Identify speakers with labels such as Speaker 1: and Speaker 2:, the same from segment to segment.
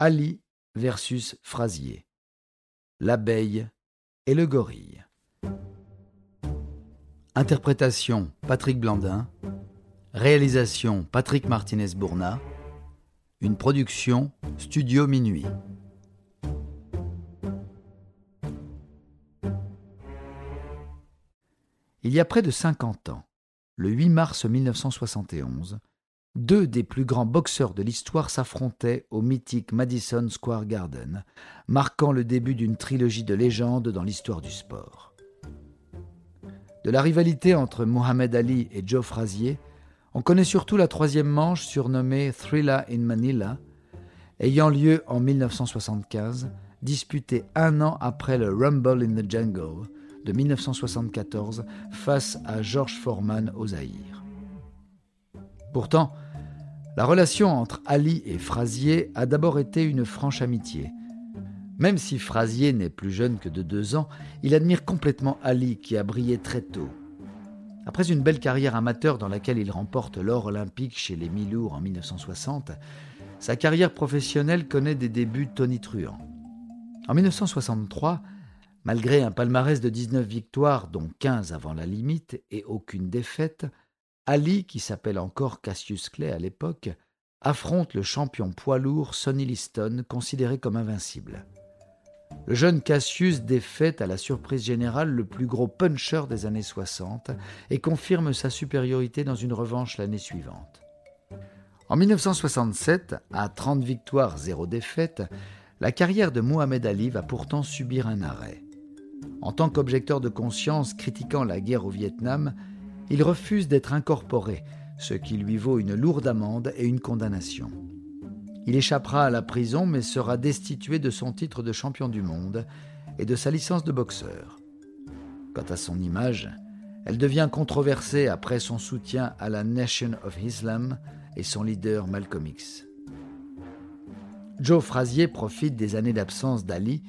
Speaker 1: Ali versus Frasier. L'abeille et le gorille. Interprétation Patrick Blandin. Réalisation Patrick Martinez-Bourna. Une production Studio Minuit. Il y a près de 50 ans, le 8 mars 1971, deux des plus grands boxeurs de l'histoire s'affrontaient au mythique Madison Square Garden, marquant le début d'une trilogie de légendes dans l'histoire du sport. De la rivalité entre Muhammad Ali et Joe Frazier, on connaît surtout la troisième manche surnommée Thriller in Manila, ayant lieu en 1975, disputée un an après le Rumble in the Jungle de 1974 face à George Foreman au Zaïre. Pourtant, la relation entre Ali et Frazier a d'abord été une franche amitié. Même si Frazier n'est plus jeune que de deux ans, il admire complètement Ali qui a brillé très tôt. Après une belle carrière amateur dans laquelle il remporte l'or olympique chez les Milours en 1960, sa carrière professionnelle connaît des débuts tonitruants. En 1963, malgré un palmarès de 19 victoires, dont 15 avant la limite et aucune défaite, Ali, qui s'appelle encore Cassius Clay à l'époque, affronte le champion poids lourd Sonny Liston, considéré comme invincible. Le jeune Cassius défait à la surprise générale le plus gros puncher des années 60 et confirme sa supériorité dans une revanche l'année suivante. En 1967, à 30 victoires, 0 défaites, la carrière de Mohamed Ali va pourtant subir un arrêt. En tant qu'objecteur de conscience critiquant la guerre au Vietnam, il refuse d'être incorporé, ce qui lui vaut une lourde amende et une condamnation. Il échappera à la prison mais sera destitué de son titre de champion du monde et de sa licence de boxeur. Quant à son image, elle devient controversée après son soutien à la Nation of Islam et son leader Malcolm X. Joe Frazier profite des années d'absence d'Ali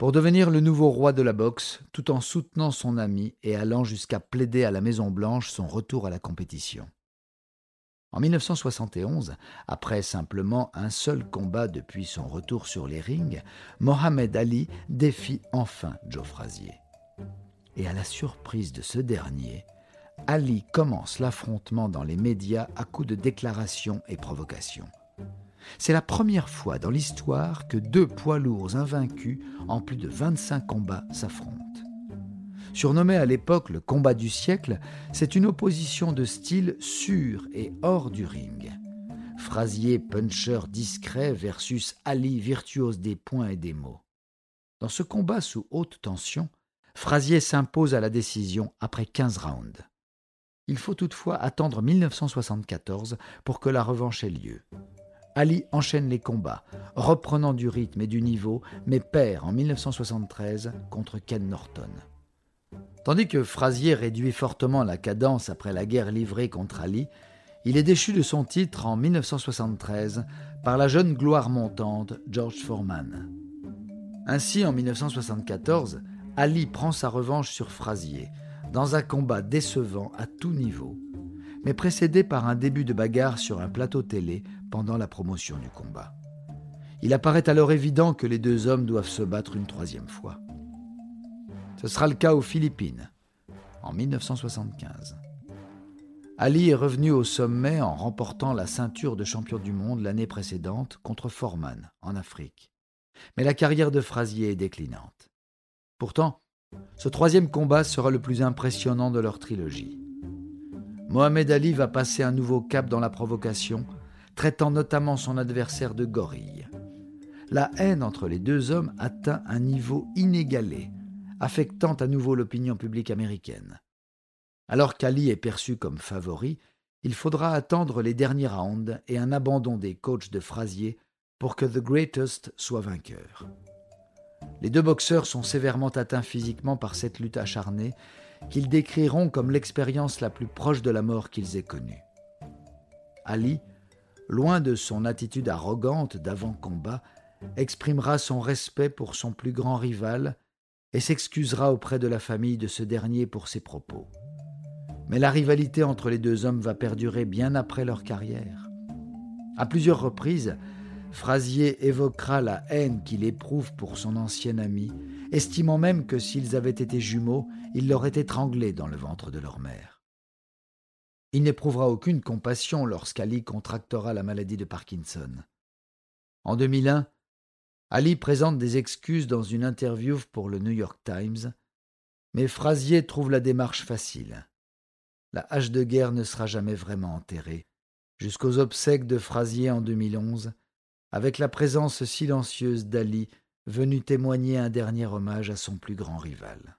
Speaker 1: pour devenir le nouveau roi de la boxe, tout en soutenant son ami et allant jusqu'à plaider à la Maison-Blanche son retour à la compétition. En 1971, après simplement un seul combat depuis son retour sur les rings, Mohamed Ali défie enfin Joe Frazier. Et à la surprise de ce dernier, Ali commence l'affrontement dans les médias à coups de déclarations et provocations. C'est la première fois dans l'histoire que deux poids lourds invaincus en plus de 25 combats s'affrontent. Surnommé à l'époque le combat du siècle, c'est une opposition de style sur et hors du ring. Frasier puncher discret versus Ali virtuose des points et des mots. Dans ce combat sous haute tension, Frasier s'impose à la décision après 15 rounds. Il faut toutefois attendre 1974 pour que la revanche ait lieu. Ali enchaîne les combats, reprenant du rythme et du niveau, mais perd en 1973 contre Ken Norton. Tandis que Frazier réduit fortement la cadence après la guerre livrée contre Ali, il est déchu de son titre en 1973 par la jeune gloire montante George Foreman. Ainsi, en 1974, Ali prend sa revanche sur Frazier, dans un combat décevant à tout niveau, mais précédé par un début de bagarre sur un plateau télé pendant la promotion du combat. Il apparaît alors évident que les deux hommes doivent se battre une troisième fois. Ce sera le cas aux Philippines, en 1975. Ali est revenu au sommet en remportant la ceinture de champion du monde l'année précédente contre Foreman, en Afrique. Mais la carrière de Frazier est déclinante. Pourtant, ce troisième combat sera le plus impressionnant de leur trilogie. Mohamed Ali va passer un nouveau cap dans la provocation traitant notamment son adversaire de gorille. La haine entre les deux hommes atteint un niveau inégalé, affectant à nouveau l'opinion publique américaine. Alors qu'Ali est perçu comme favori, il faudra attendre les derniers rounds et un abandon des coachs de Frazier pour que The Greatest soit vainqueur. Les deux boxeurs sont sévèrement atteints physiquement par cette lutte acharnée qu'ils décriront comme l'expérience la plus proche de la mort qu'ils aient connue. Ali loin de son attitude arrogante d'avant-combat, exprimera son respect pour son plus grand rival et s'excusera auprès de la famille de ce dernier pour ses propos. Mais la rivalité entre les deux hommes va perdurer bien après leur carrière. À plusieurs reprises, Frasier évoquera la haine qu'il éprouve pour son ancien ami, estimant même que s'ils avaient été jumeaux, il l'aurait étranglé dans le ventre de leur mère. Il n'éprouvera aucune compassion lorsqu'Ali contractera la maladie de Parkinson. En 2001, Ali présente des excuses dans une interview pour le New York Times, mais Frasier trouve la démarche facile. La hache de guerre ne sera jamais vraiment enterrée, jusqu'aux obsèques de Frasier en 2011, avec la présence silencieuse d'Ali venu témoigner un dernier hommage à son plus grand rival.